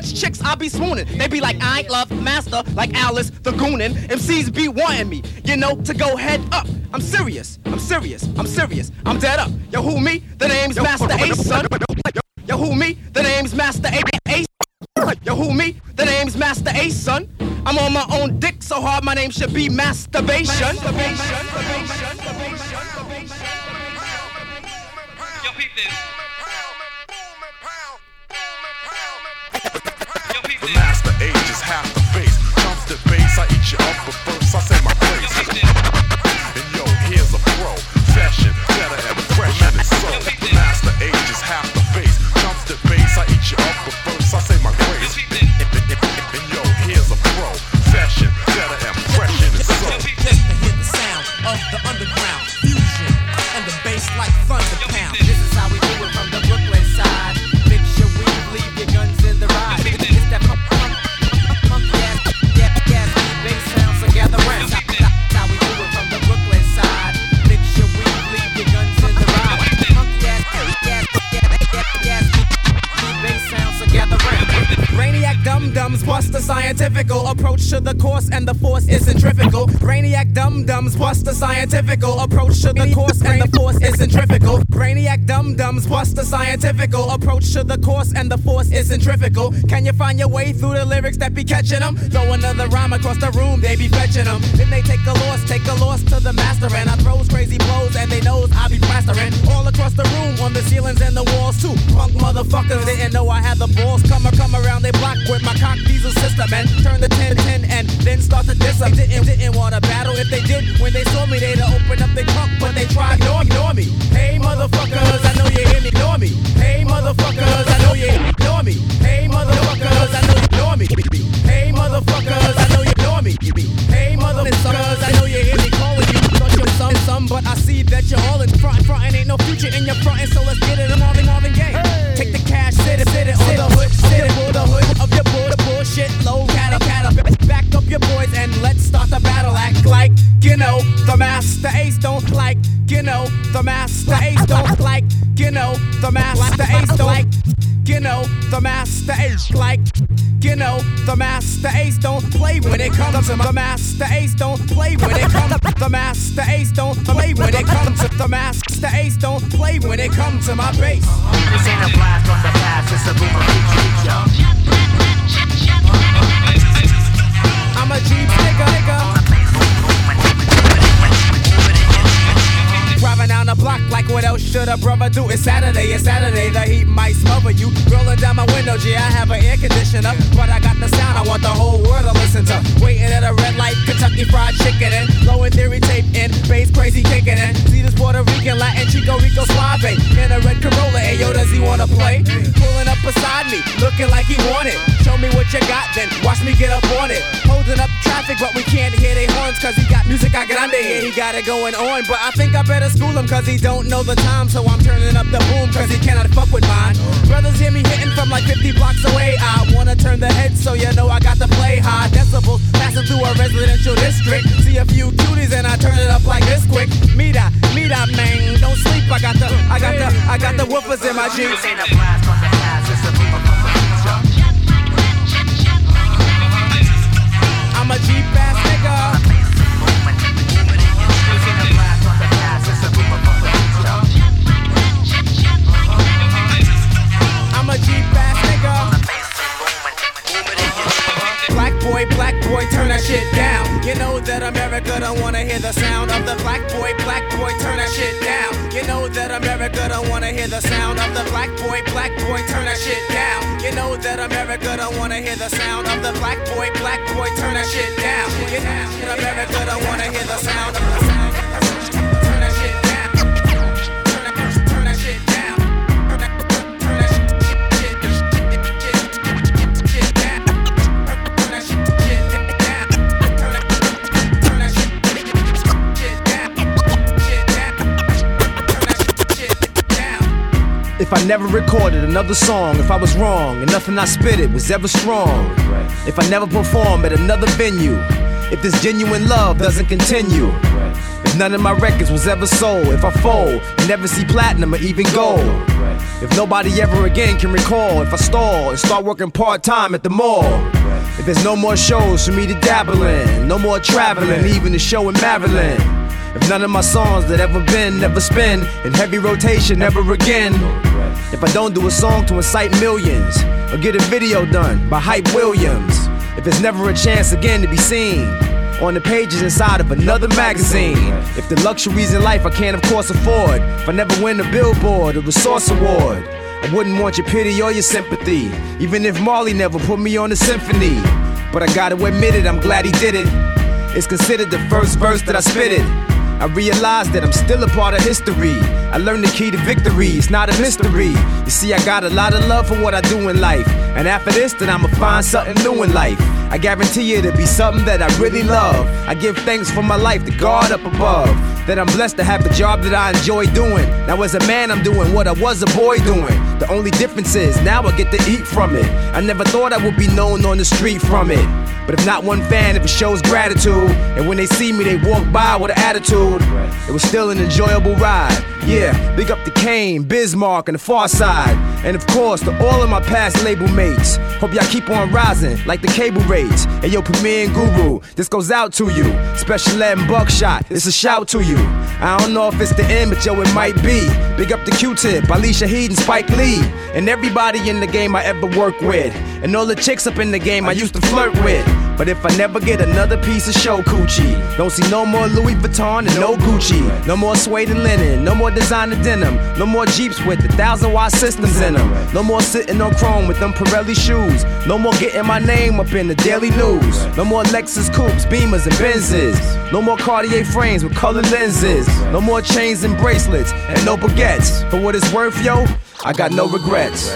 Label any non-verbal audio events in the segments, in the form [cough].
much chicks I be swooning. They be like, I ain't love master, like Alice the Goonin. MCs be wanting me, you know, to go head up. I'm serious, I'm serious, I'm serious, I'm dead up. Yo, who me? The name's Masta Ace, son. Yo, who me? The name's Masta Ace. Yo, who me? The name's Masta Ace, son. I'm on my own dick so hard, my name should be masturbation. masturbation. Yo, peep this. Half the face. Comes the base, I eat you up, but first I say my grace. And yo, here's a pro. Fashion, better and fresh in its soul. Master age is half the face. Comes the base, I eat you up, but first scientifical approach to the course, and the force is centrifugal. Brainiac dum dums bust the scientifical approach to the course, and the force is centrifugal. Brainiac dum dums bust the scientifical approach to the course, and the force is centrifugal. Can you find your way through the lyrics that be catching them? Throw another rhyme across the room, they be fetching them. Then they take a loss, take a loss to the master, and I throws crazy blows, and they knows I be plastering all across the room, on the ceilings and the walls too. Punk motherfuckers didn't know I had the balls. Come come around they block with my cock diesel system and turn the 10 10 and then start to diss them. Didn't, didn't want to battle. If they did, when they saw me, they'd open up their trunk, but they tried ignore, ignore me. Hey, motherfuckers, I know you hear me, ignore me. Hey, motherfuckers, I know you ignore me. Hey, motherfuckers, I know you ignore me. Hey, motherfuckers, I know you ignore me. Hey, motherfuckers, I know you hear me calling you. Thought you some, some, but I see that you're all in front. Front and ain't no future in your front, so let's get it. I'm Marvin, Marvin Gaye. Like you know the master ace don't like you know the master ace don't like you know the master ace don't like you know the master ace like you know the master ace don't play when it comes to the master ace don't play when it comes the master ace don't play when it comes to the master ace don't play when it comes to my bass. This ain't a blast from the past, it's a boomerang future. I'm a Jeep nigga, nigga. The block like what else should a brother do? It's Saturday, it's Saturday, the heat might smother you. Rolling down my window, G, I have an air conditioner. But I got the sound I want the whole world to listen to. Waiting at a red light, Kentucky fried chicken and Low End Theory tape in, bass crazy kicking in. See this Puerto Rican, Latin, Chico Rico Suave. In a red Corolla, ayo, does he wanna play? Pulling up beside me, looking like he wanted. Show me what you got, then watch me get up on it. Holding up traffic, but we can't hear they horns, cause he got music I grande, yeah, he got it going on. But I think I better school him, cause he don't know the time, so I'm turning up the boom, cause he cannot fuck with mine. Brothers hear me hitting from like 50 blocks away. I wanna turn the head, so you know I got to play high decibels, passing through a residential district. See a few cuties and I turn it up like this quick. Mira, mira, man, don't sleep. I got the, I got the, I got the woofers in my jeans. Don't wanna hear the sound of the black boy, black boy, turn that shit down. You know that America don't wanna hear the sound of If I never recorded another song, if I was wrong and nothing I spit it was ever strong, if I never perform at another venue, if this genuine love doesn't continue, If none of my records was ever sold, if I fold, you never see platinum or even gold. If nobody ever again can recall, if I stall and start working part time at the mall. If there's no more shows for me to dabble in, no more traveling, even the show in Maryland. If none of my songs that ever been, never spin in heavy rotation ever again. If I don't do a song to incite millions or get a video done by Hype Williams. If there's never a chance again to be seen on the pages inside of another magazine. If the luxuries in life I can't, of course, afford. If I never win a Billboard or a Source Award, I wouldn't want your pity or your sympathy. Even if Marley never put me on a symphony. But I gotta admit it, I'm glad he did it. It's considered the first verse that I spit it. I realize that I'm still a part of history. I learned the key to victory, it's not a mystery. You see, I got a lot of love for what I do in life. And after this, then I'ma find something new in life. I guarantee it'll be something that I really love. I give thanks for my life to God up above. That I'm blessed to have the job that I enjoy doing. Now, as a man, I'm doing what I was a boy doing. The only difference is now I get to eat from it. I never thought I would be known on the street from it. But if not one fan, if it shows gratitude, and when they see me, they walk by with an attitude, it was still an enjoyable ride. Yeah, big up to Kane, Biz Markie, and the Pharcyde. And of course, to all of my past label mates. Hope y'all keep on rising like the cable rates. And yo, Premier and Guru, this goes out to you. Special Ed and Buckshot, it's a shout to you. I don't know if it's the end, but yo, it might be. Big up to Q-Tip, Alicia Heed, and Spike Lee. And everybody in the game I ever worked with. And all the chicks up in the game I used to flirt with. But if I never get another piece of show coochie, don't see no more Louis Vuitton and no Gucci, no more suede and linen, no more designer denim, no more Jeeps with a thousand watt systems in them, no more sitting on chrome with them Pirelli shoes, no more getting my name up in the daily news, no more Lexus coupes, Beamers and Benzes, no more Cartier frames with colored lenses, no more chains and bracelets and no baguettes. For what it's worth, yo, I got no regrets.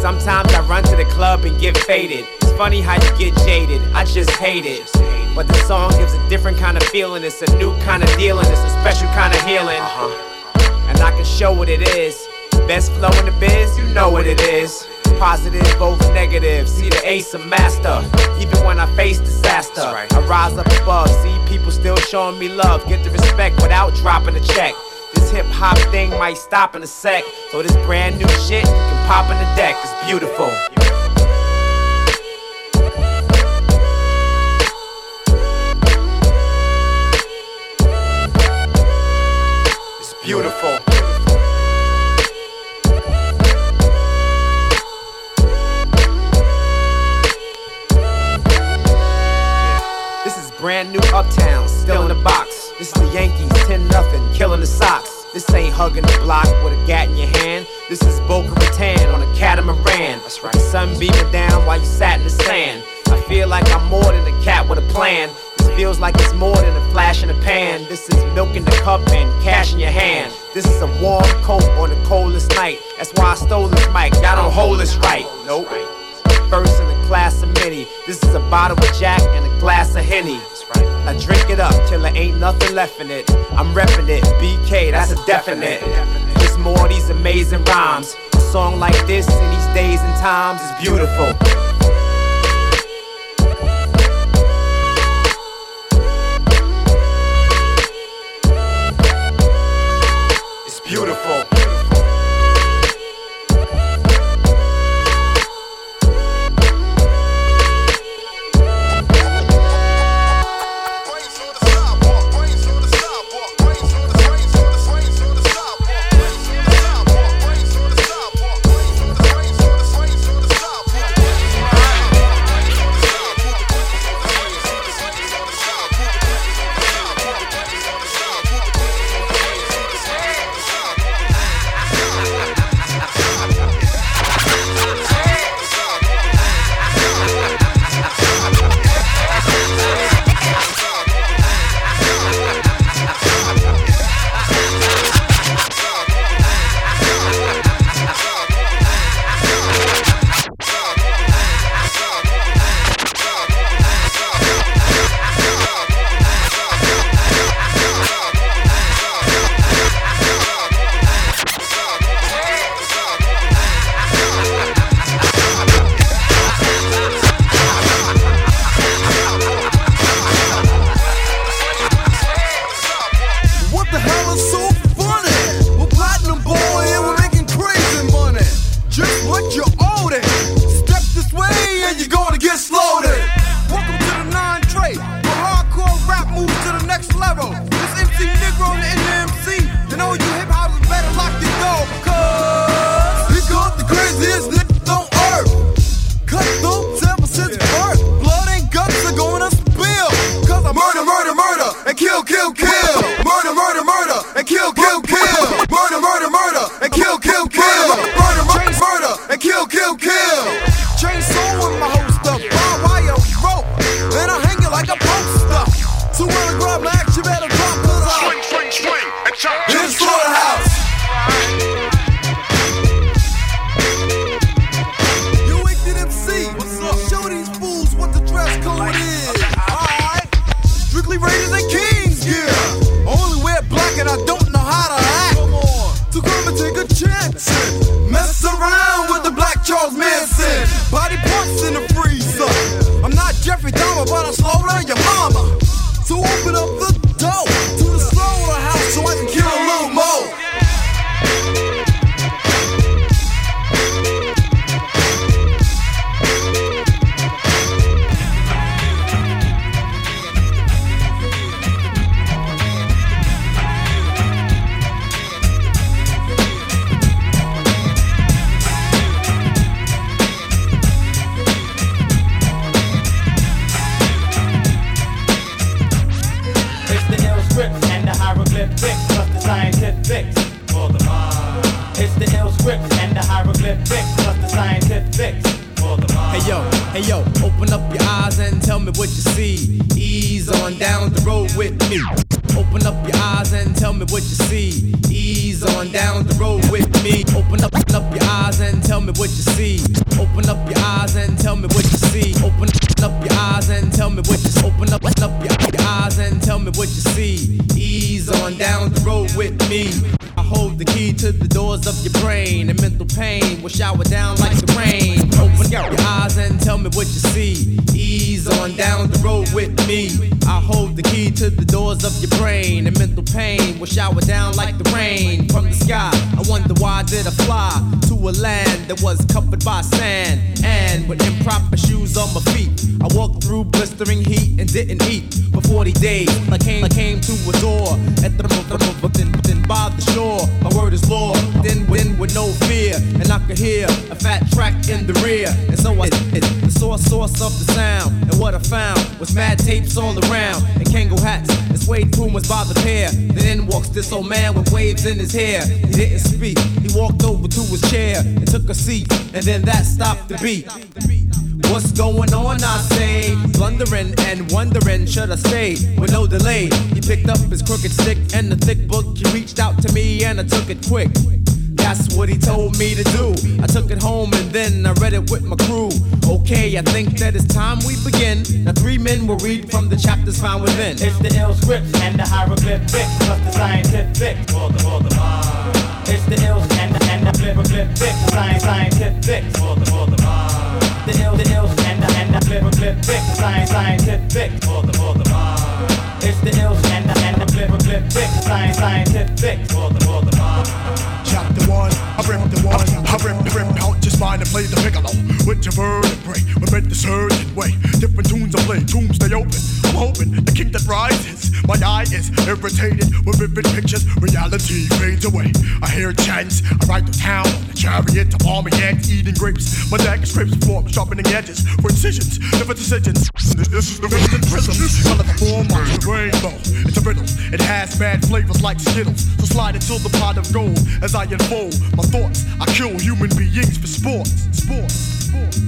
Sometimes I run to the club and get faded. It's funny how you get jaded, I just hate it. But the song gives a different kind of feeling, it's a new kind of dealing, it's a special kind of healing. Uh-huh. And I can show what it is. Best flow in the biz, you know what it is. Positive over negative, see the ace of master. Even when I face disaster, I rise up above, see people still showing me love. Get the respect without dropping a check. Hip hop thing might stop in a sec. So this brand new shit can pop in the deck, it's beautiful. It's beautiful. This is brand new Uptown, still in the box. This is the Yankees, 10 nothing, killing the Sox. This ain't hugging the block with a gat in your hand. This is Boca Raton on a catamaran. That's right. The sun beaming down while you sat in the sand. I feel like I'm more than a cat with a plan. This feels like it's more than a flash in the pan. This is milk in the cup and cash in your hand. This is a warm coat on the coldest night. That's why I stole this mic. Y'all don't hold this right. Nope. First in the class of many. This is a bottle of Jack and a glass of Henny. I drink it up till there ain't nothing left in it. I'm reppin' it, BK, that's a definite. Just more of these amazing rhymes. A song like this in these days and times is beautiful. Like the rain from the sky. I wonder why did I fly to a land that was covered by sand and with improper shoes on my feet. I walked through blistering heat and didn't eat for 40 days. I came, I came to a door at the then, then by the shore. My word is law. Then, then with no fear, and I could hear a fat track in the rear. And so I hit the source, source of the sound. And what I found was mad tapes all around and Kangol hats and suede pumas by the pair. Then in walks this old man with waves in his hair. He didn't speak. He walked over to his chair and took a seat, and then that stopped the beat. What's going on? I say, blundering and wondering, should I stay with no delay? He picked up his crooked stick and the thick book. He reached out to me and I took it quick. That's what he told me to do. I took it home and then I read it with my crew. Okay, I think that it's time we begin. Now three men will read from the chapters found within. It's the ill scripts and the hieroglyphics plus the scientifics for. It's the ill and the and the hieroglyphics, science scientifics for the for the. The ill the ill and the and the hieroglyphics, science scientifics for the for the. It's the ill the the hieroglyphics, science scientifics for the for the mind. Chapter one, I rip the one, I rip, rip out and play the piccolo with your vertebrae. We bend the certain way. Different tunes I play, tombs stay open. Hoping the king that rises. My eye is irritated with vivid pictures. Reality fades away. I hear chants. I ride the town on the chariot of army ants eating grapes. My dagger scrapes form, sharpening edges for incisions. Different decisions. This is the vision prism. Color the form of the rainbow. It's a riddle. It has bad flavors like Skittles. So slide into the pot of gold as I unfold my thoughts. I kill human beings for sports. Sports. Sports.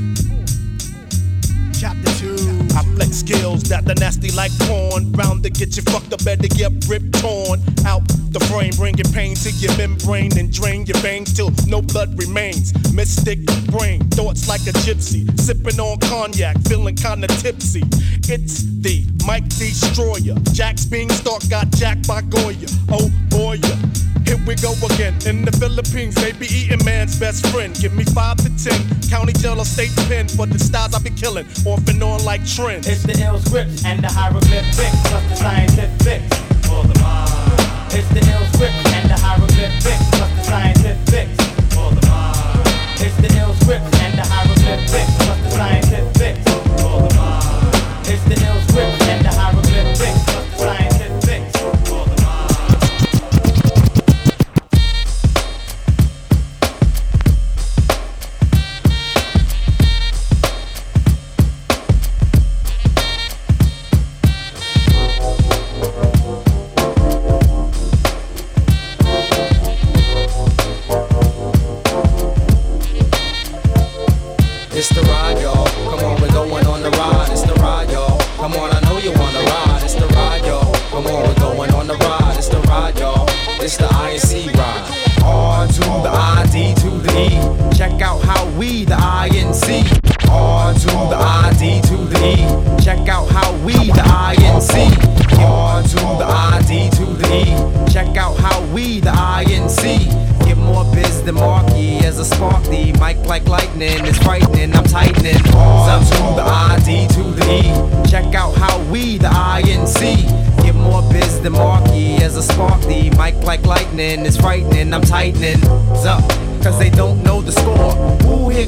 Chapter 2 I flex skills that the nasty like porn. Bound to get you fucked up, better get ripped torn out the frame, bringing pain to your membrane and drain your veins till no blood remains. Mystic brain, thoughts like a gypsy, sipping on cognac, feeling kinda tipsy. It's the Mike Destroyer. Jack's being stalked, got jacked by Goya. Oh boy, yeah. We go again. In the Philippines, they be eating man's best friend. Give me five to ten. County jail or state pen for the styles I be killing. Off and on like trends. It's the ill scripts and the hieroglyphics plus the scientifics for the mind. It's the ill scripts and the hieroglyphics plus the scientifics for the mind. It's the ill scripts and the hieroglyphics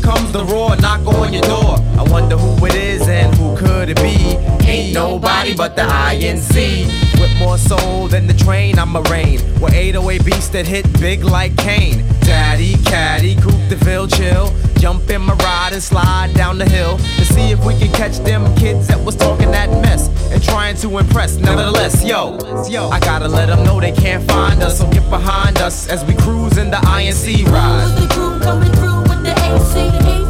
here comes the roar, knock on your door. I wonder who it is and who could it be? Ain't nobody but the INC. With more soul than the train, I'm a rain. With 808 beats that hit big like Kane. Daddy, caddy, coupe de ville, chill. Jump in my ride and slide down the hill to see if we can catch them kids that was talking that mess and trying to impress. Nevertheless, yo, I gotta let them know they can't find us. So get behind us as we cruise in the INC ride. Who was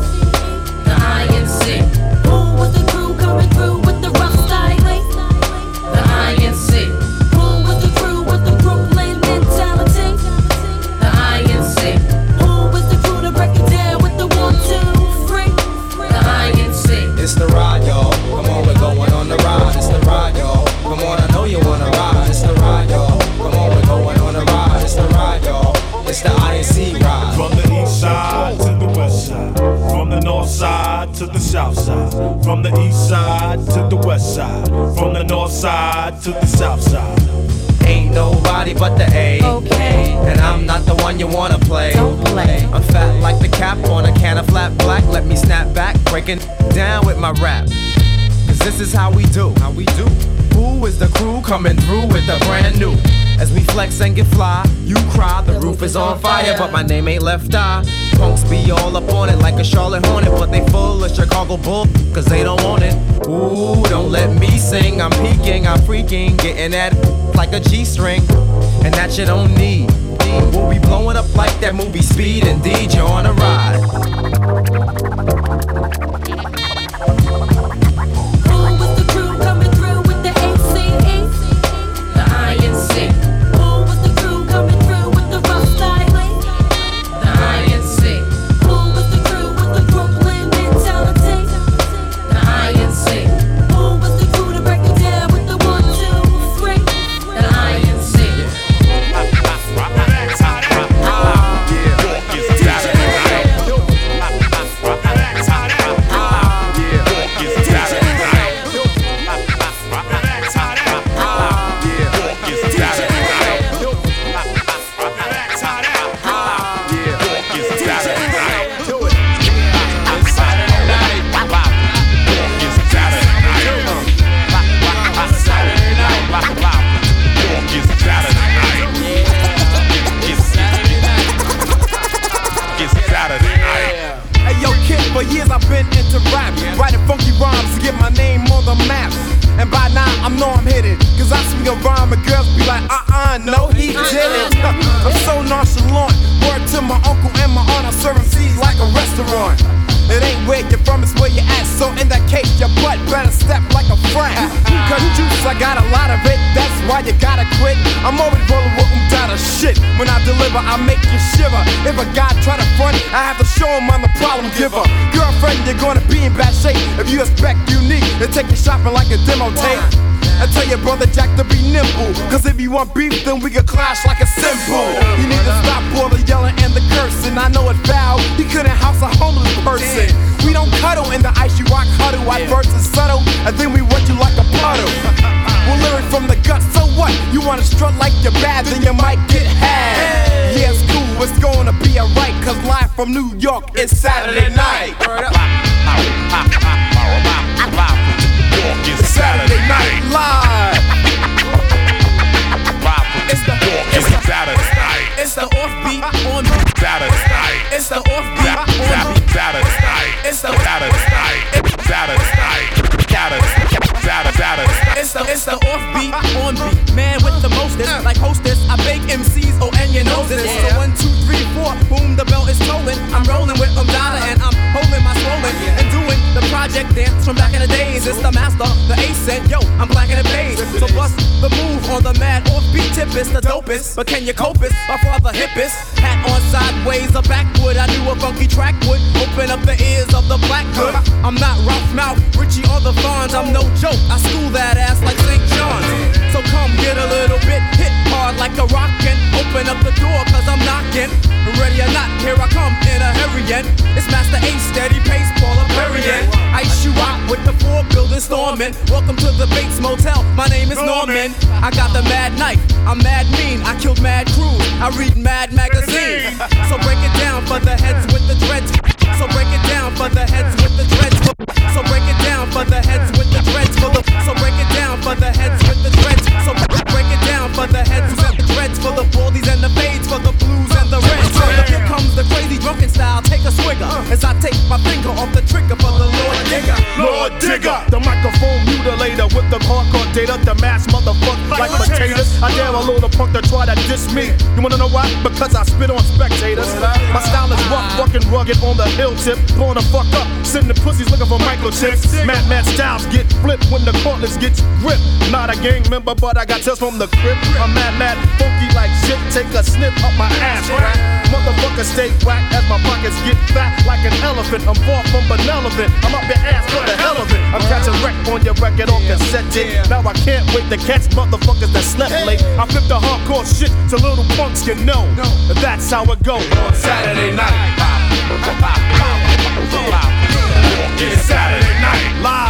to the south side. From the east side to the west side. From the north side to the south side. Ain't nobody but the A. Okay. And I'm not the one you wanna play. Don't play. I'm fat like the cap on a can of flat black. Let me snap back, breaking down with my rap. Cause this is how we do. How we do. Who is the crew coming through with the brand new? As we flex and get fly, you cry, the roof is on fire, but my name ain't left eye. Punks be all up on it like a Charlotte Hornet, but they full of Chicago Bull, cause they don't want it. Ooh, don't let me sing, I'm peeking, I'm freaking, getting at it like a G string, and that you don't need. We'll be blowing up like that movie Speed, indeed, you're on a ride. Offbeat the dopest, but can you cope it? My father hippest hat on sideways a backwood. I do a funky track would open up the ears of the black hood. I'm not Ralph Malph, Richie or the Fonz. I'm no joke. I school that ass like St. John's. So come get a little bit hit hard like a rockin'. Open up the door cause I'm knocking. Ready or not, here I come in a hurry. and It's Masta Ace, steady pace, Paula Perrier. Ice you out with the four building storming. Welcome to the Bates Motel. My name is Norman. I got the mad knife. I'm mad mean. I killed mad crew. I read mad magazine. So break it down for the heads with the dreads. So break it down for the heads with the dreads. So break it down for the heads with the dreads. So break it down for the heads style. Take a swigger as I take my finger off the trigger for the Lord Digga. Lord Digga, the microphone mutilator with the hardcore data, the mass motherfucker like potatoes. I dare a little punk to try to diss me. You wanna know why? Because I spit on spectators. My style is rough, fucking rugged on the hill tip. Blowing the fuck up, sending the pussies looking for microchips. Mad Mad styles get flipped when the cordless gets ripped. Not a gang member, but I got tips from the crib. I'm mad, mad, funky like shit. Take a snip up my ass, right? Motherfucker stay whack as my pockets get fat like an elephant. I'm far from benevolent. I'm up your ass for the hell of it. I'm catching wreck on your record on cassette tape. Now I can't wait to catch motherfuckers that slept late. I flip the hardcore shit to little punks can know. That's how it goes on Saturday night. [laughs] It's Saturday night live.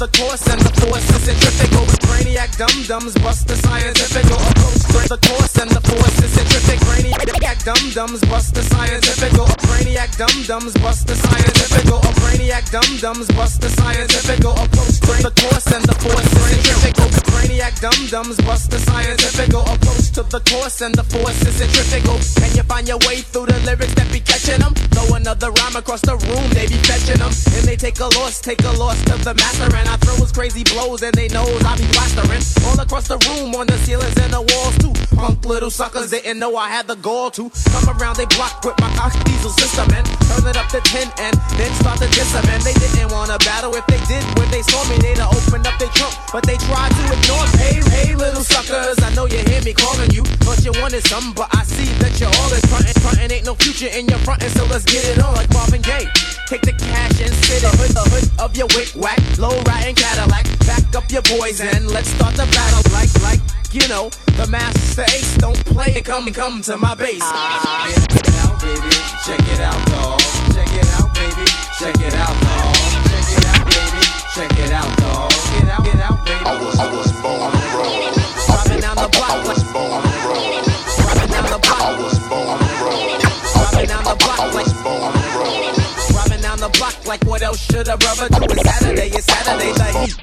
The course and the force is centrifugal. Brainiac dum dums bust the scientific approach the course and the force is centrifugal. Brainiac dum dums bust the scientific Brainiac dum dums bust the scientific Brainiac dum dums bust the scientific approach the course and the force is centrifugal. Brainiac dum dums bust the scientific approach to the course and the force is centrifugal. Can you find your way through the lyrics that be catching them? Throw another rhyme across the room, they be fetching them. And they take a loss, take a loss to the master. And I throw his crazy blows and they knows I be plastering. All across the room, on the ceilings and the walls too. Punk little suckers didn't know I had the gall to come around they block with my cock diesel system and turn it up to 10 and then start to diss them. And they didn't wanna battle. If they did, when they saw me, they'd opened up their trunk. But they tried to ignore Hey, hey, little suckers, I know you hear me calling you. Thought you wanted something, but I see that you're all in frontin'. Frontin' ain't no future in your frontin', so let's get it on like Marvin Gaye. Take the cash and sit it. Hood, the hood of your wick whack, low riding Cadillac. Back up your boys and let's start the battle. Like, like, you know, the master ace don't play it. Come, come to my base. Check it out, baby. Check it out, dog. Check it out, baby. Check it out, dog. Check it out, baby. Check it out, dog. Get out, get out, baby. I was, I was born to roll. Driving down the block like born to roll. Driving down the block. I was born to roll. Driving down the block like born to roll. Driving down the block like what else should a brother do? It's Saturday, it's Saturday, the heat.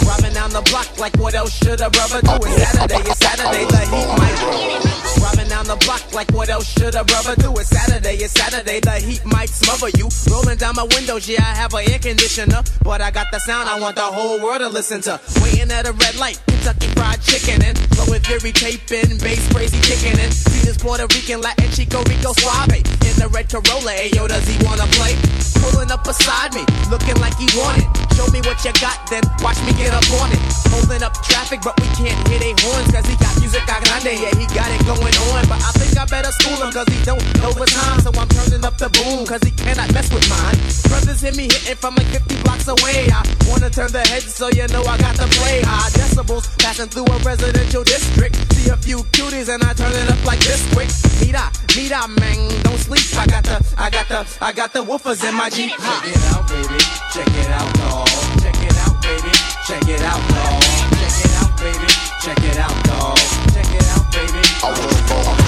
Driving down the block like what else should a brother do? It's Saturday, it's Saturday, the heat might. Down the block like what else should a brother do? It's Saturday, it's Saturday, the heat might smother you. Rolling down my windows, yeah, I have an air conditioner. But I got the sound I want the whole world to listen to. Waiting at a red light, Kentucky fried chicken and flowing fury taping, bass crazy kicking in. This Puerto Rican Latin Chico Rico Suave in the red Corolla. Ayo, does he wanna play? Pulling up beside me, looking like he wanted. Show me what you got, then watch me get up on it. Holding up traffic, but we can't hear they horns, cause he got music a grande. Yeah, he got it going on, but I think I better school him, cause he don't know the time. So I'm turning up the boom, cause he cannot mess with mine. Brothers hear me hitting from like 50 blocks away. I wanna turn the heads so you know I got to play high decibels, passing through a residential district. See a few cuties and I turn it up like this quick. Meet up, meet up, man, don't sleep. I got the, I got the, I got the woofers in my Jeep. Check it out, baby. Check it out, dog. Check it out, baby. Check it out, dog. Check it out, baby. Check it out, dog. It out, baby.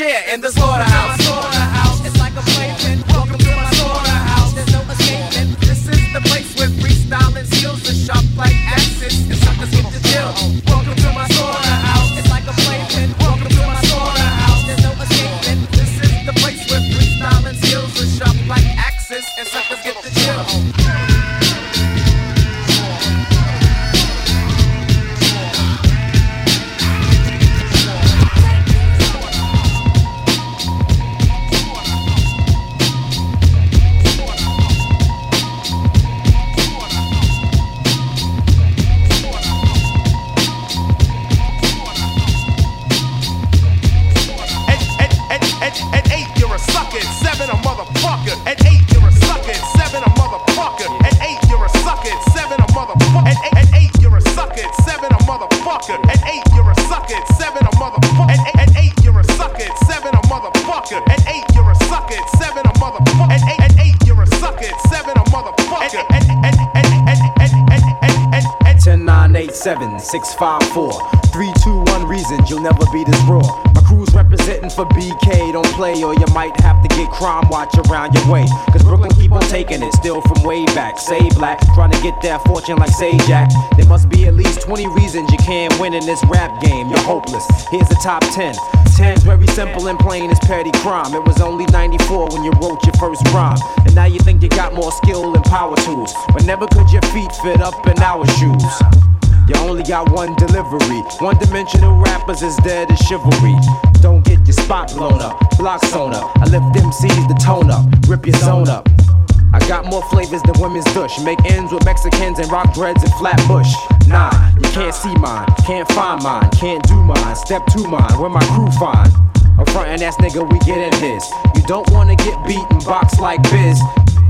in the slaughterhouse. 654. 321 reasons you'll never be this raw. My crew's representing for BK, don't play, or you might have to get crime watch around your way. Cause Brooklyn keep on taking it, still from way back. Say black, trying to get that fortune like Sajak. There must be at least 20 reasons you can't win in this rap game, you're hopeless. Here's the top 10. 10's very simple and plain as petty crime. It was only 94 when you wrote your first rhyme. And now you think you got more skill and power tools. But never could your feet fit up in our shoes. You only got one delivery. One dimensional rappers is dead as chivalry. Don't get your spot blown up, block sewn up. I lift them MCs the tone up, rip your zone up. I got more flavors than women's dush. Make ends with Mexicans and rock breads and flatbush. Nah, you can't see mine, can't find mine, can't do mine. Step to mine, where my crew find. A frontin' ass nigga, we get at this. You don't wanna get beat and box like biz.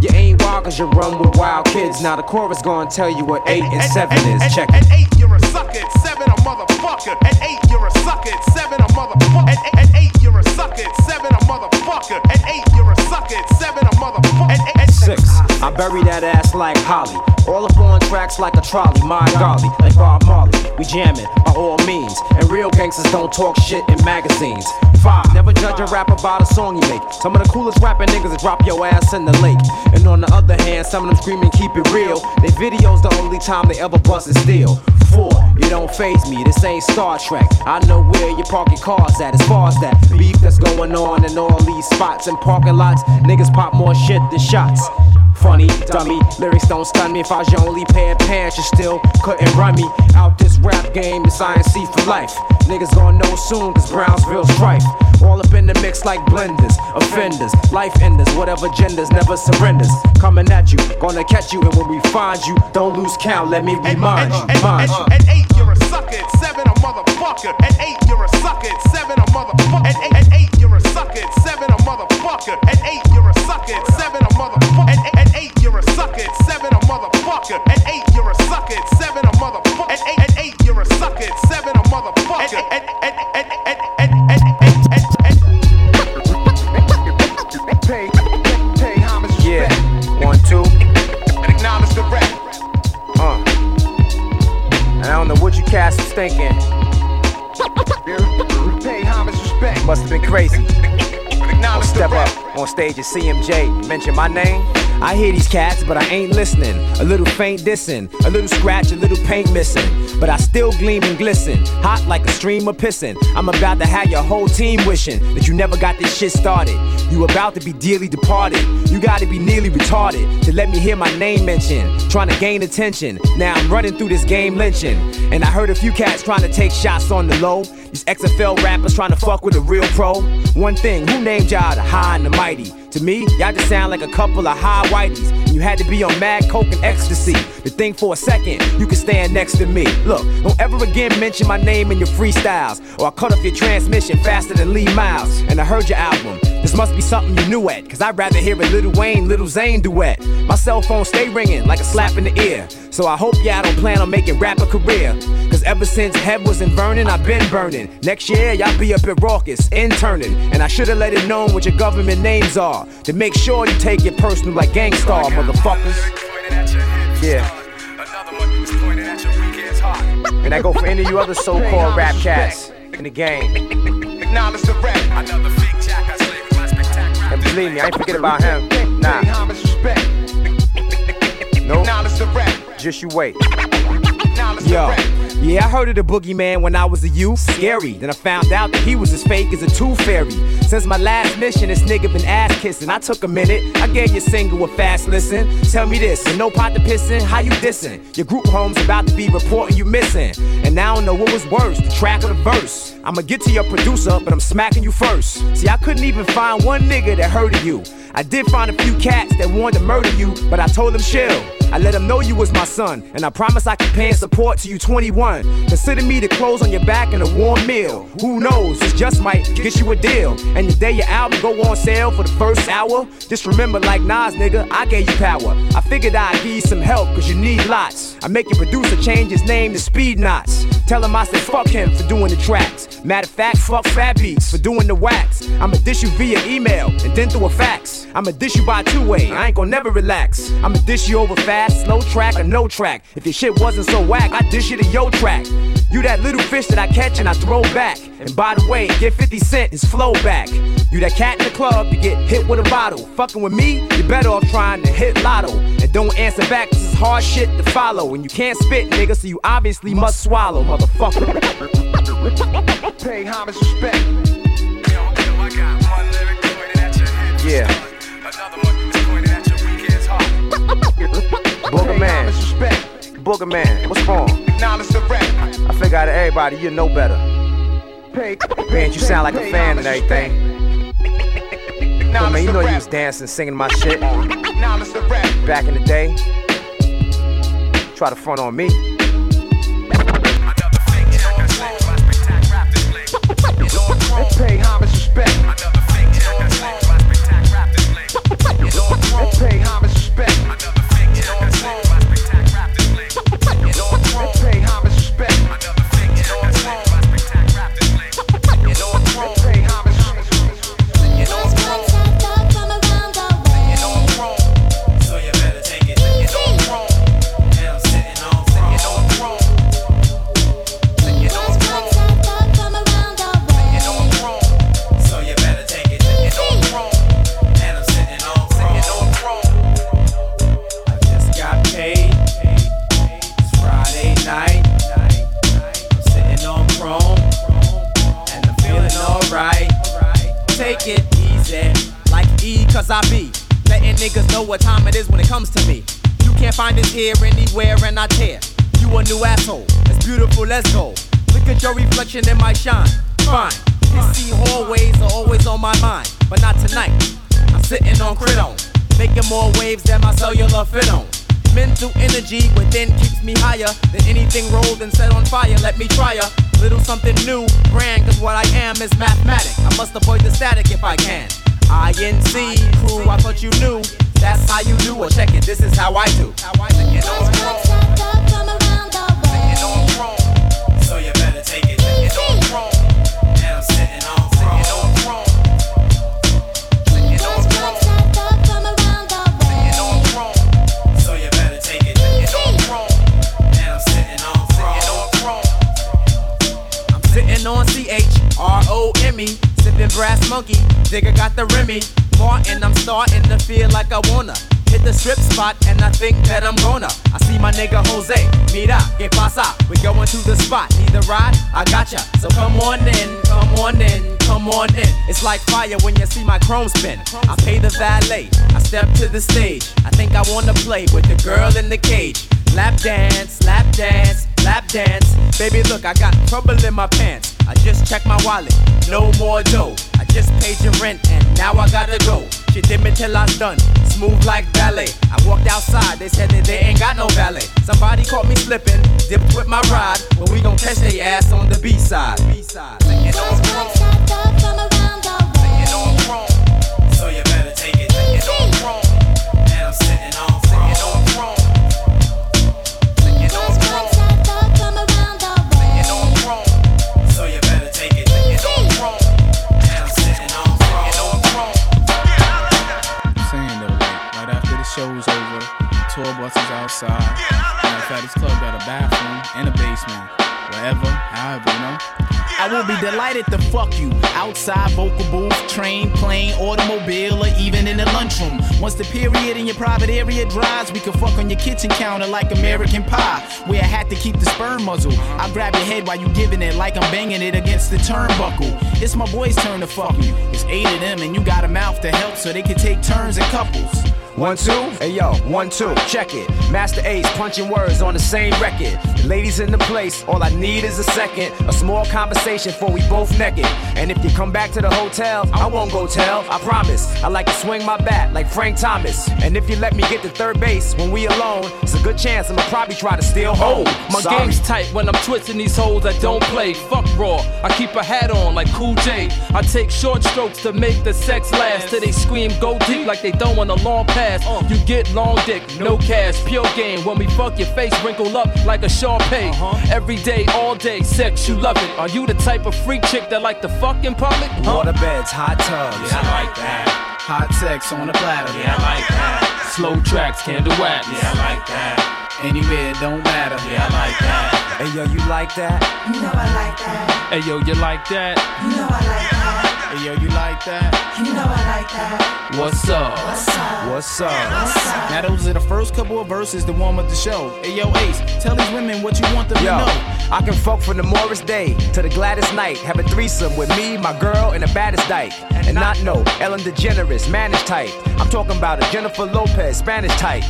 You ain't wild cause you run with wild kids. Now the chorus gonna tell you what 8 and 7 is. Check it. 8, you're a sucker. At 7, a motherfucker. At 8, you're a sucker. At 7, a motherfucker. At 8, you're a sucker. At 7, a motherfucker. At 8, you're a sucker. At 7, a motherfucker. At 6. I bury that ass like Holly. All up on tracks like a trolley, my golly, like Bob Marley. We jamming by all means, and real gangsters don't talk shit in magazines. Five, never judge a rapper by the song he make. Some of the coolest rapping niggas that drop your ass in the lake. And on the other hand, some of them screaming keep it real. They videos the only time they ever bust and steal. Four, you don't phase me, this ain't Star Trek. I know where you your cars at. As far as that beef that's going on in all these spots and parking lots, niggas pop more shit than shots. Funny, dummy, lyrics don't stun me. If I was your only pair of pants, you still couldn't run me. Out this rap game, it's INC for life. Niggas gonna know soon, cause Brownsville strife. All up in the mix like blenders, offenders, life enders, whatever genders, never surrenders. Coming at you, gonna catch you, and when we find you, don't lose count, let me remind you. Mind you. At eight, you're a sucker. At seven, a motherfucker. At eight, you're a sucker. At seven, a motherfucker. At eight, at eight, you're a sucker. At seven, a motherfucker. At eight, you're a sucker. At seven, a motherfucker. Motherfucker. At eight, you're a sucker. At seven, a motherfucker. At eight, at eight, you're a sucker. At seven, a motherfucker. Yeah, one, two. Uh. And I don't know what you cats thinking. Pay homage, respect. Must have been crazy. Step up on stage at CMJ, mention my name. I hear these cats, but I ain't listening. A little faint dissing, a little scratch, a little paint missing. But I still gleam and glisten, hot like a stream of pissing. I'm about to have your whole team wishing that you never got this shit started. You about to be dearly departed. You gotta be nearly retarded to let me hear my name mentioned. Trying to gain attention. Now I'm running through this game lynching. And I heard a few cats trying to take shots on the low. These XFL rappers trying to fuck with a real pro. One thing, who named y'all the high and the mighty? To me, y'all just sound like a couple of high whiteys. You had to be on mad coke and ecstasy. To think for a second, you can stand next to me. Look, don't ever again mention my name in your freestyles. Or I cut off your transmission faster than Lee Myles. And I heard your album. This must be something you knew at. Cause I'd rather hear a Lil Wayne, Lil Zane duet. My cell phone stay ringing like a slap in the ear. So I hope y'all don't plan on making rap a career. Ever since Head was in Vernon, I've been burning. Next year, y'all be up at Rawkus, interning. And I should've let it known what your government names are. To make sure you take it personal like Gang Starr, motherfuckers. Yeah. And I go for any of you other so-called rap cats in the game. Acknowledge the rap. And believe me, I ain't forget about him. Nah. Pay homage, respect. Nope. Acknowledge the rap. Just you wait. Acknowledge the Yo, rap. Yeah, I heard of the boogeyman when I was a youth. Scary. Then I found out that he was as fake as a tooth fairy. Since my last mission, this nigga been ass kissing. I took a minute. I gave your single a fast listen. Tell me this, with no pot to pissin', how you dissing? Your group home's about to be reporting you missing. And I don't know what was worse, the track or the verse. I'ma get to your producer, but I'm smacking you first. See, I couldn't even find one nigga that heard of you. I did find a few cats that wanted to murder you, but I told them chill. I let them know you was my son, and I promise I can pay and support to you 21. Consider me the clothes on your back and a warm meal. Who knows, this just might get you a deal. And the day your album go on sale for the first hour, just remember like Nas, nigga, I gave you power. I figured I'd give you some help, cause you need lots. I make your producer change his name to Speed Knots. Tell him I said fuck him for doing the tracks. Matter of fact, fuck Fat Beats for doing the wax. I'ma dish you via email and then through a fax. I'ma dish you by two way, I ain't gonna never relax. I'ma dish you over fast, slow track, or no track. If your shit wasn't so whack, I dish you to yo track. You that little fish that I catch and I throw back. And by the way, get 50 Cent his flow back. You that cat in the club, you get hit with a bottle. Fucking with me, you better off trying to hit lotto. And don't answer back, this is hard shit to follow. And you can't spit, nigga, so you obviously must swallow, motherfucker. Pay homage, respect. Yeah. Booger man. Booger man, what's wrong? Acknowledge the rap. I figure out of everybody, you know better. Man, you sound like a fan and everything. But man, you know you was dancing, singing my shit Acknowledge the rap. back in the day. Try to front on me. Here, anywhere, and I tear. You a new asshole. It's beautiful, let's go. Look at your reflection in my shine. Fine. Pissy hallways are always on my mind, but not tonight. I'm sitting on Cridon, making more waves than my cellular fit on. Mental energy within keeps me higher than anything rolled and set on fire. Let me try a little something new, brand, cause what I am is mathematic. I must avoid the static if I can. INC crew, I thought you knew. That's how you do, or check it, this is how I do. Sitting on throne. Sitting on throne. So you better take it. Sitting on throne. So you better take it. Sitting on throne. Now I'm sitting on throne. Sitting on throne. I'm sitting on C H R O M E, sipping brass monkey. Digga got the Remy. Martin, I'm starting to feel like I wanna hit the strip spot, and I think that I'm gonna. I see my nigga Jose. Mira, que pasa? We going to the spot. Need the ride? I gotcha. So come on in, come on in, come on in. It's like fire when you see my chrome spin. I pay the valet. I step to the stage. I think I wanna play with the girl in the cage. Lap dance, lap dance, lap dance. Baby, look, I got trouble in my pants. I just checked my wallet, no more dough. I just paid your rent and now I gotta go. She did me till I'm done, smooth like ballet. I walked outside, they said that they ain't got no valet. Somebody caught me slipping, dipped with my ride, but we gon' catch they ass on the B side. B side. Show's over, tour bus is outside. Matter of fact, this club got a bathroom and a basement. Wherever, however, you know. I will be delighted to fuck you outside vocal booth, train, plane, automobile, or even in the lunchroom. Once the period in your private area dries, we can fuck on your kitchen counter like American Pie. Where I had to keep the sperm muzzle. I grab your head while you giving it like I'm banging it against the turnbuckle. It's my boy's turn to fuck you. It's eight of them, and you got a mouth to help so they can take turns in couples. One, two, hey yo, one, two, check it. Masta Ace punching words on the same record. The ladies in the place, all I need is a second. A small conversation for we both naked. And if you come back to the hotel, I won't go tell, I promise. I like to swing my bat like Frank Thomas. And if you let me get to third base when we alone, it's a good chance I'ma probably try to steal home. My Sorry. game's tight when I'm twisting these hoes I don't play. Fuck raw, I keep a hat on like Cool J. I take short strokes to make the sex last. Till they scream go deep like they don't want a long pass. Uh, you get long dick, no cash, pure game. When we fuck your face wrinkle up like a Shar-Pei. Uh-huh. Every day, all day, sex, you love it. Are you the type of freak chick that like to fuck in public? Huh? Water beds, hot tubs. Yeah, I like that. Hot sex on a platter. Yeah, I like that. Slow tracks, candle wax. Yeah, I like that. Anywhere, it don't matter. Yeah, I like that. Hey yo, you like that? You know I like that. Hey yo, you like that? You know I like that. Hey yo, you like that? You know I like that. What's up? What's up? What's up? What's up? Now those are the first couple of verses to warm up the show. Hey yo, Ace, tell these women what you want them Yo, to know. I can fuck from the Morris Day to the Gladys Knight. Have a threesome with me, my girl, and the baddest dyke. And not know Ellen DeGeneres, managed type. I'm talking about a Jennifer Lopez, Spanish type.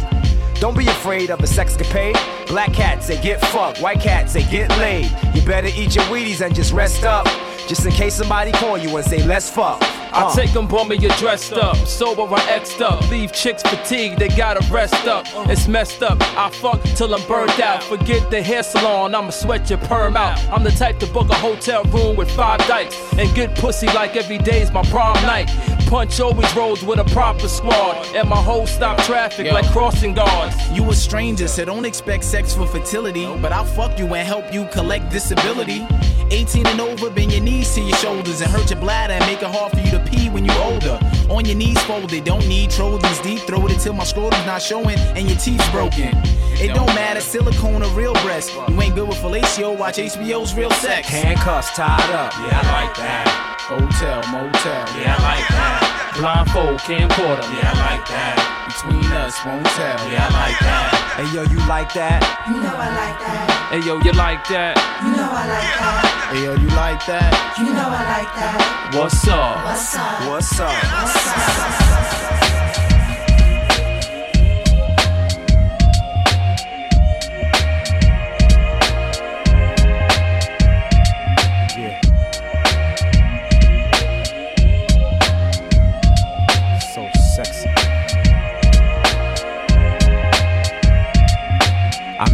Don't be afraid of a sex sexcapade. Black cats, they get fucked. White cats, they get laid. You better eat your Wheaties and just rest up. Just in case somebody call you and say, let's fuck. I Uh. take them bummy, you're dressed up. Sober, I exed up. Leave chicks fatigued, they gotta rest up. It's messed up. I fuck till I'm burnt out. Forget the hair salon, I'ma sweat your perm out. I'm the type to book a hotel room with five dykes and get pussy like every day's my prom night. Punch always rolls with a proper squad, and my whole stop traffic Yo. like crossing guards. You a stranger, so don't expect sex for fertility. But I'll fuck you and help you collect disability. 18 and over, bend your knees to your shoulders and hurt your bladder and make it hard for you to pee when you're older. On your knees folded, don't need Trojans deep throated till my scrotum's not showing and your teeth's broken. It don't matter, silicone or real breast. You ain't good with fellatio, watch HBO's Real Sex. Handcuffs tied up. Yeah, I like that. Hotel, motel. Yeah, I like that. Blindfold, camcorder. Yeah, I like that. Between us, won't tell. Yeah, I like that. Hey yo, you like that? You know I like that. Hey yo, you like that? You know I like that. Hey yo, you like that? You know I like that. What's up? What's up? What's up? What's up?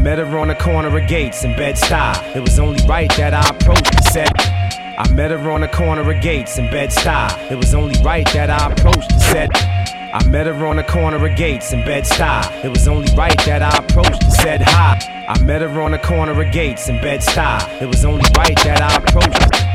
The corner of Gates and Bed-Stuy. It was only right that I approached and said, I met her on the corner of Gates and Bed-Stuy. It was only right that I approached and said, I met her on the corner of Gates and Bed-Stuy. It was only right that I approached and said hi. I met her on the corner of Gates and Bed-Stuy. It was only right that I approached.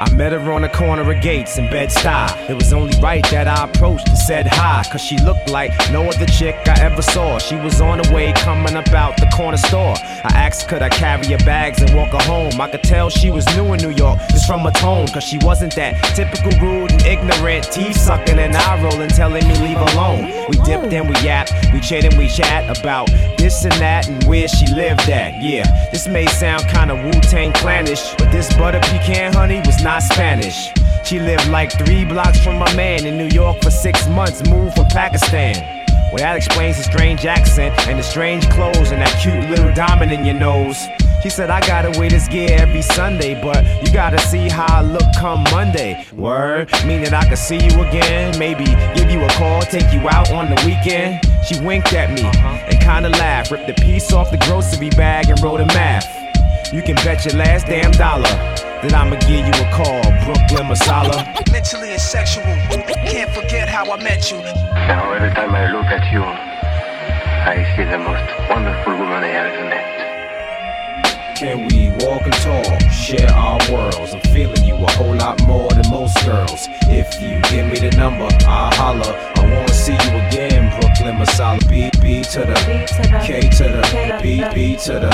I met her on the corner of Gates in Bed-Stuy. It was only right that I approached and said hi, cause she looked like no other chick I ever saw. She was on the way coming about the corner store. I asked could I carry her bags and walk her home. I could tell she was new in New York just from her tone, cause she wasn't that typical rude and ignorant, teeth sucking and eye rolling, telling me leave alone. We dipped and we yapped, we chit and we chat about this and that and where she lived at. Yeah, this may sound kinda Wu-Tang clannish, but this butter pecan honey was not Spanish. She lived like three blocks from my man in New York for six months, moved from Pakistan. Well, that explains the strange accent and the strange clothes and that cute little diamond in your nose. She said, I gotta wear this gear every Sunday, but you gotta see how I look come Monday. Word, meaning I could see you again, maybe give you a call, take you out on the weekend. She winked at me uh-huh. and kinda laughed, ripped a piece off the grocery bag and wrote a math. You can bet your last damn dollar that I'ma give you a call, Brooklyn Masala. Mentally and sexual. Can't forget how I met you. Now every time I look at you, I see the most wonderful woman I ever met. Can we walk and talk, share our worlds? I'm feeling you a whole lot more than most girls. If you give me the number, I'll holler. I wanna see you again, Brooklyn Masala. B B to the K to the B B to the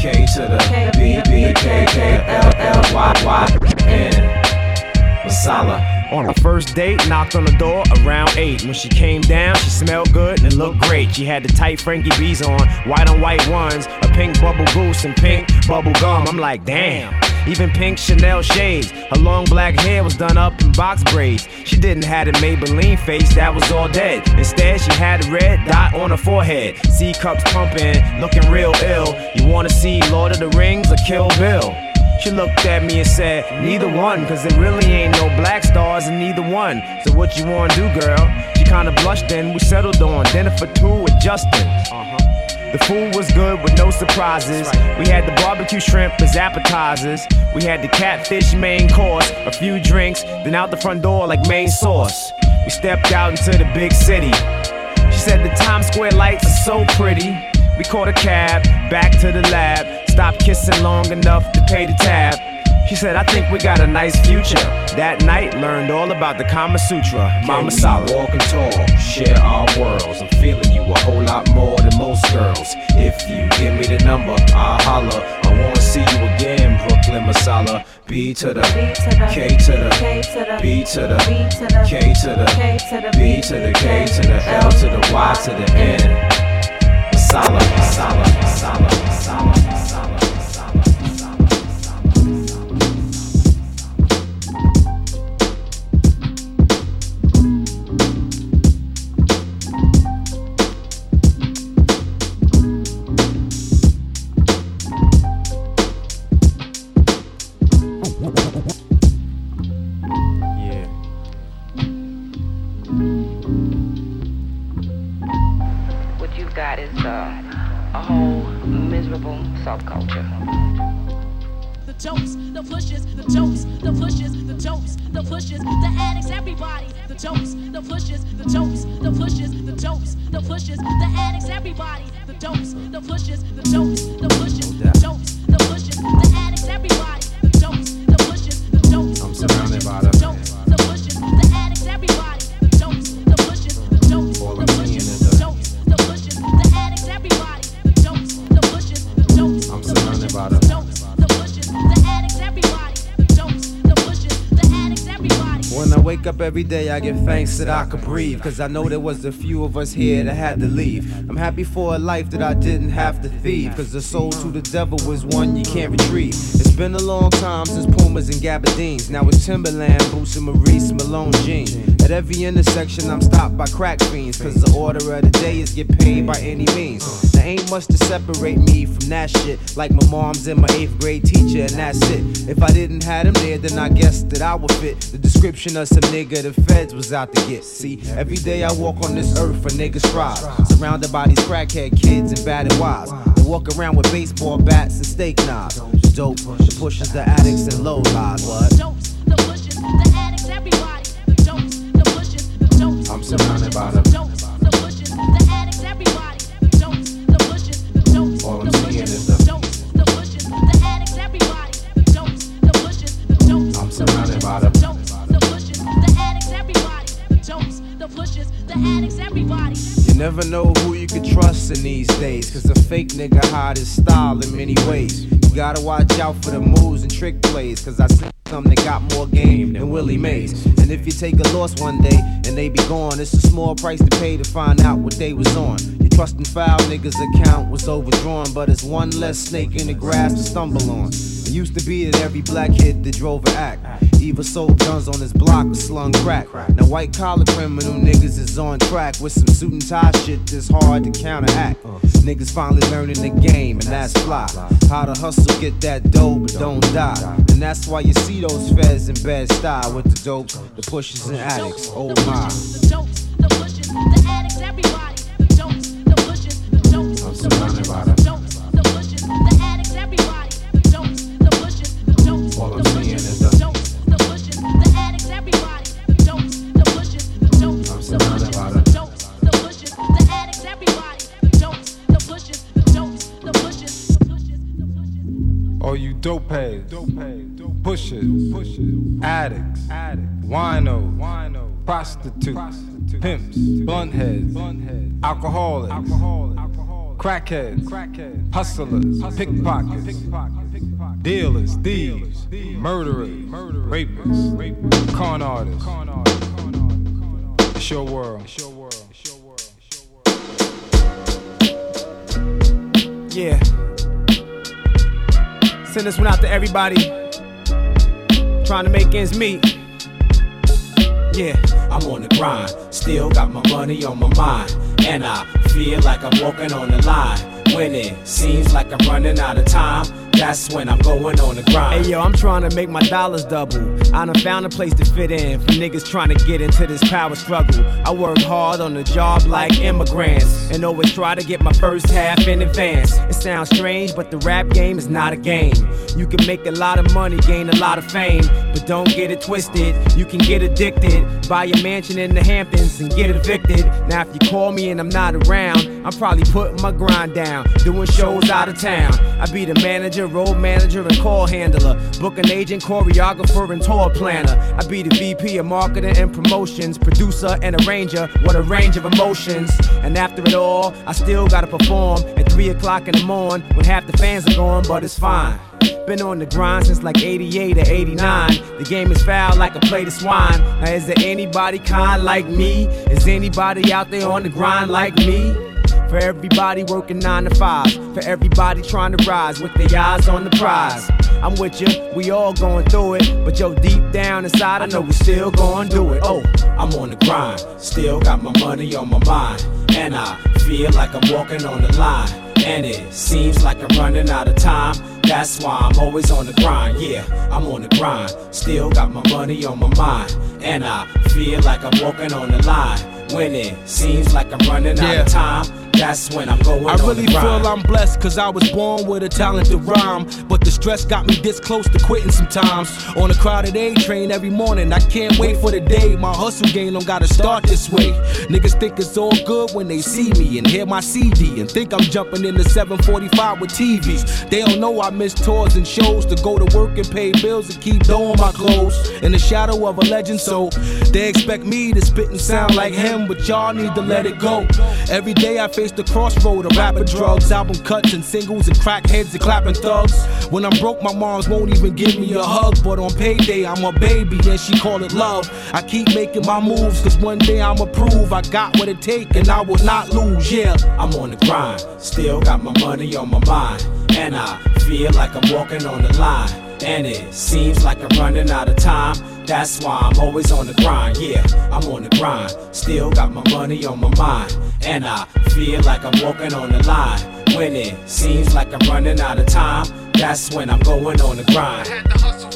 K to the B B K K L L Y Y N. Masala. On our first date, knocked on the door around 8. When she came down, she smelled good and looked great. She had the tight Frankie B's on, white on white ones, a pink bubble goose and pink bubble gum. I'm like, damn. Even pink Chanel shades. Her long black hair was done up in box braids. She didn't have a Maybelline face, that was all dead. Instead, she had a red dot on her forehead. C cups pumping, looking real ill. You wanna see Lord of the Rings or Kill Bill? She looked at me and said, Neither one, cause there really ain't no black stars in neither one. So what you wanna do, girl? She kinda blushed and we settled on dinner for two with Justin. Uh-huh. The food was good with no surprises. We had the barbecue shrimp as appetizers. We had the catfish main course, a few drinks, then out the front door like main sauce. We stepped out into the big city. She said the Times Square lights are so pretty. We caught a cab back to the lab. Stopped kissing long enough to pay the tab. She said, I think we got a nice future. That night, learned all about the Kama Sutra. Mama Sala. Walk and talk, share our worlds. I'm feeling you a whole lot more than most girls. If you give me the number, I'll holler. I wanna see you again, Brooklyn Masala. B to the K to the B to the K to the B to the K to the L to the Y to the N. Masala, masala, masala, masala, masala. Every day, I give thanks that I could breathe. Cause I know there was a few of us here that had to leave. I'm happy for a life that I didn't have to thieve. Cause the soul to the devil was one you can't retrieve. It's been a long time since Pumas and Gabardines. Now it's Timberland, Boots and Maurice Malone jeans. At every intersection, I'm stopped by crack fiends. Cause the order of the day is get paid by any means. There ain't much to separate me from that shit. Like my mom's and my eighth grade teacher, and that's it. If I didn't have them there, then I guess that I would fit the description of some nigga the feds was out to get. See, every day I walk on this earth for niggas strive. Surrounded by these crackhead kids and battered wives. The walk around with baseball bats and steak knives. Dope, the pushers, the addicts, and low lies. What? Dopes, the pushers, the addicts, everybody. Dopes, the pushers, the dopes. I'm surrounded by the never know who you can trust in these days. Cause a fake nigga hide his style in many ways. You gotta watch out for the moves and trick plays. Cause I see some that got more game than Willie Mays. And if you take a loss one day and they be gone, it's a small price to pay to find out what they was on. You trusting foul niggas' account was overdrawn, but it's one less snake in the grass to stumble on. It used to be that every black kid that drove an act either sold guns on his block or slung crack. Now white collar criminal niggas is on track with some suit and tie shit that's hard to counteract. Uh. Niggas finally learning the game and that's fly. How to hustle, get that dough, but don't die. And that's why you see those feds in Bed-Stuy with the dope, the pushers and addicts. Oh my. The dopes, the pushers, the addicts, everybody. Dopes, the pushers, the dopes. I'm the surrounded pushers, by the the- dopes, the pushers, the addicts, everybody. Dopes, the pushers, the dopes. All I'm the seeing pushers, pushers. All you dope heads, pushers, addicts, wino, prostitutes, pimps, blunt heads, alcoholics, crackheads, hustlers, pickpockets, dealers, thieves, murderers, rapists, con artists. It's your world. Yeah. Send this one out to everybody trying to make ends meet. Yeah, I'm on the grind, still got my money on my mind, and I feel like I'm walking on the line. When it seems like I'm running out of time, that's when I'm going on the grind. Hey yo, I'm trying to make my dollars double. I done found a place to fit in for niggas trying to get into this power struggle. I work hard on the job like immigrants, and always try to get my first half in advance. It sounds strange, but the rap game is not a game. You can make a lot of money, gain a lot of fame, but don't get it twisted. You can get addicted, buy a mansion in the Hamptons and get evicted. Now, if you call me and I'm not around, I'm probably putting my grind down, doing shows out of town. I be the manager, road manager, and call handler, booking agent, choreographer, and tour planner. I be the VP of marketing and promotions, producer and arranger. What a range of emotions. And after it all, I still gotta perform at 3 o'clock in the morning when half the fans are gone, but it's fine. Been on the grind since like 88 or 89. The game is foul like a plate of swine. Now, is there anybody kind like me? Is anybody out there on the grind like me? For everybody working nine to five. For everybody trying to rise with their eyes on the prize. I'm with you, we all going through it. But yo, deep down inside, I know we still gonna do it. Oh, I'm on the grind. Still got my money on my mind. And I feel like I'm walking on the line. And it seems like I'm running out of time. That's why I'm always on the grind. Yeah, I'm on the grind. Still got my money on my mind. And I feel like I'm walking on the line. When it seems like I'm running out of time. That's when I'm going I really feel I'm blessed cause I was born with a talented rhyme. But stress got me this close to quitting sometimes. On a crowded A train every morning, I can't wait for the day my hustle game don't gotta start this way. Niggas think it's all good when they see me and hear my CD and think I'm jumping in the 745 with TVs. They don't know I miss tours and shows to go to work and pay bills and keep doing my clothes. In the shadow of a legend, so they expect me to spit and sound like him, but y'all need to let it go. Every day I face the crossroad of rapper drugs, album cuts and singles and crackheads and clapping thugs. When I'm broke, my moms won't even give me a hug, but on payday I'm a baby and she call it love. I keep making my moves, cause one day I'ma prove I got what it take and I will not lose, yeah. I'm on the grind, still got my money on my mind. And I feel like I'm walking on the line. And it seems like I'm running out of time. That's why I'm always on the grind, yeah. I'm on the grind, still got my money on my mind. And I feel like I'm walking on the line. When it seems like I'm running out of time, that's when I'm going on the grind.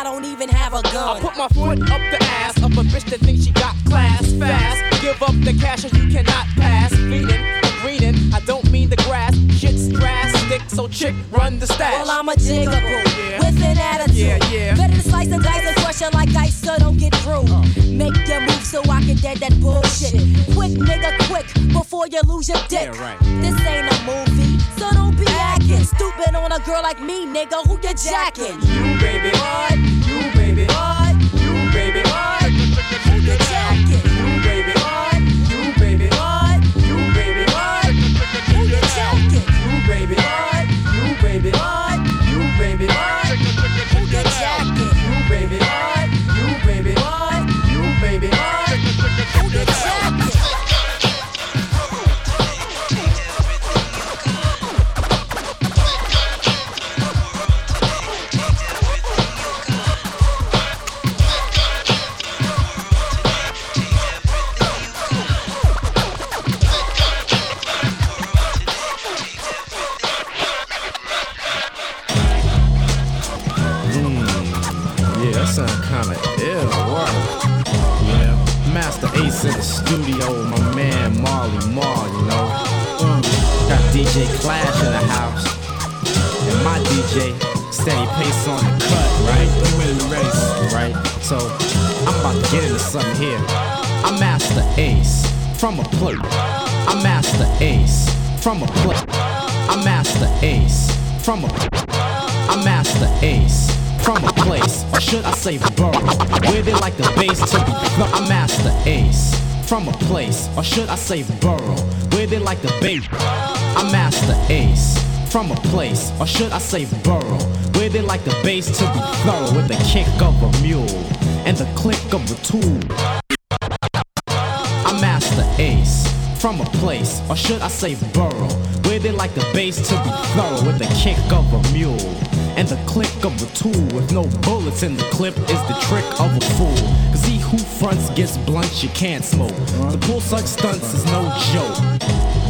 I don't even have a gun. I put my foot up the ass of a bitch that thinks she got class fast. Give up the cash or you cannot pass. Feeding, greening, I don't mean the grass. Shit's drastic, so chick, run the stash. Well, I'm a jigaboo Yeah. with an attitude. Yeah, yeah. Better to slice and dice and crush it like ice so don't get through. Uh. Make your move so I can dead that bullshit. Quick, nigga, quick, before you lose your dick. Yeah, right. This ain't a movie, so don't be acting stupid on a girl like me, nigga. Who you jacking? You baby, you baby, you baby, Who you jacking? Pace on the cut, right? You in the race, right? So I'm about to get into something here. I'm Masta Ace from a plate. I'm Masta Ace from a plate. I'm Masta Ace from a. I'm Masta Ace from a place, or should I say borough, where they like the bass to be. No, I'm Masta Ace from a place, or should I say borough, where they like the bass. I'm Masta Ace from a place, or should I say borough, where they like the bass to be thorough with the kick of a mule and the click of a tool. I'm Masta Ace from a place, or should I say borough, where they like the bass to be thorough with the kick of a mule and the click of a tool with no bullets in the clip is the trick of a fool. Cause he who fronts gets blunt, you can't smoke. The pull suck stunts is no joke.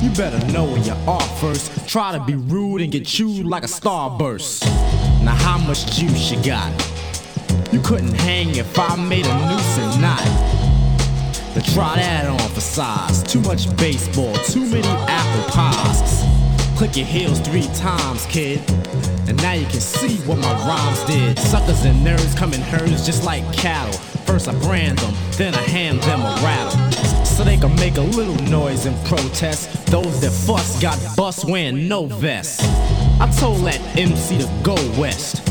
You better know when you're off first. Try to be rude and get chewed like a starburst. Now how much juice you got? You couldn't hang if I made a noose and knot. To try that on for size. Too much baseball, too many apple pies. Click your heels three times, kid. And now you can see what my rhymes did. Suckers and nerds come in herds just like cattle. First I brand them, then I hand them a rattle. So they can make a little noise and protest. Those that fuss got bust wearing no vest. I told that MC to go west.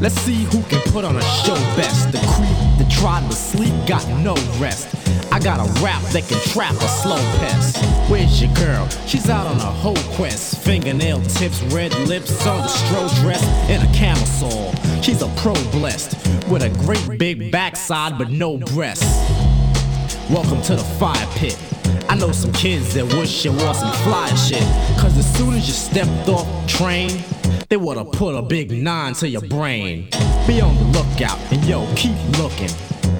Let's see who can put on a show best. The creep, the tried to sleep got no rest. I got a rap that can trap a slow pest. Where's your girl? She's out on a whole quest. Fingernail tips, red lips on the stroll dress, in a camisole. She's a pro blessed with a great big backside but no breasts. Welcome to the fire pit. I know some kids that wish you wore some fly shit. Cause as soon as you stepped off the train, they would've put a big nine to your brain. Be on the lookout and yo, keep looking.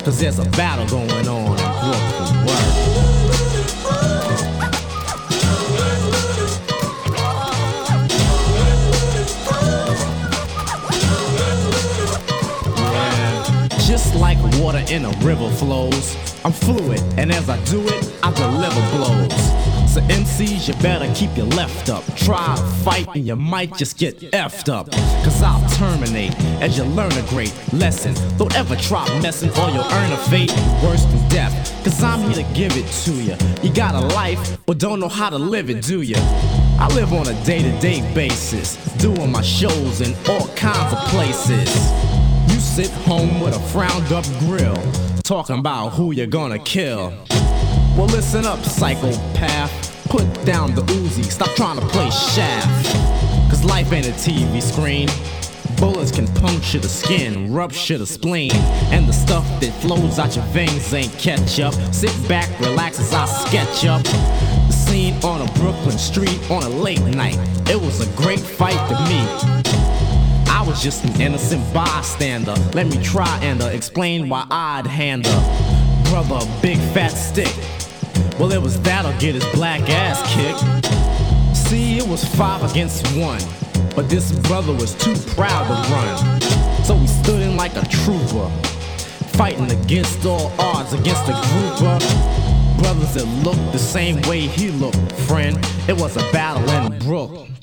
Cause there's a battle going on Just like water in a river flows, I'm fluid, and as I do it, I deliver blows. So MCs, you better keep your left up. Try fight, and you might just get effed up. Cause I'll terminate as you learn a great lesson. Don't ever try messing, or you'll earn a fate worse than death. Cause I'm here to give it to you. You got a life, but don't know how to live it, do you? I live on a day to day basis, doing my shows in all kinds of places. You sit home with a frowned up grill, talking about who you're gonna kill. Well, listen up, psychopath. Put down the Uzi, stop trying to play shaft. Cause life ain't a TV screen. Bullets can puncture the skin, rupture the spleen, and the stuff that flows out your veins ain't ketchup. Sit back, relax as I sketch up. The scene on a Brooklyn street on a late night. It was a great fight to me. Was just an innocent bystander. Let me try and uh, explain why I'd hand a brother a big fat stick. Well, it was that'll get his black ass kicked. See, it was five against one, but this brother was too proud to run. So he stood in like a trooper, fighting against all odds against a group of brothers that looked the same way he looked, friend. It was a battle in Brooklyn.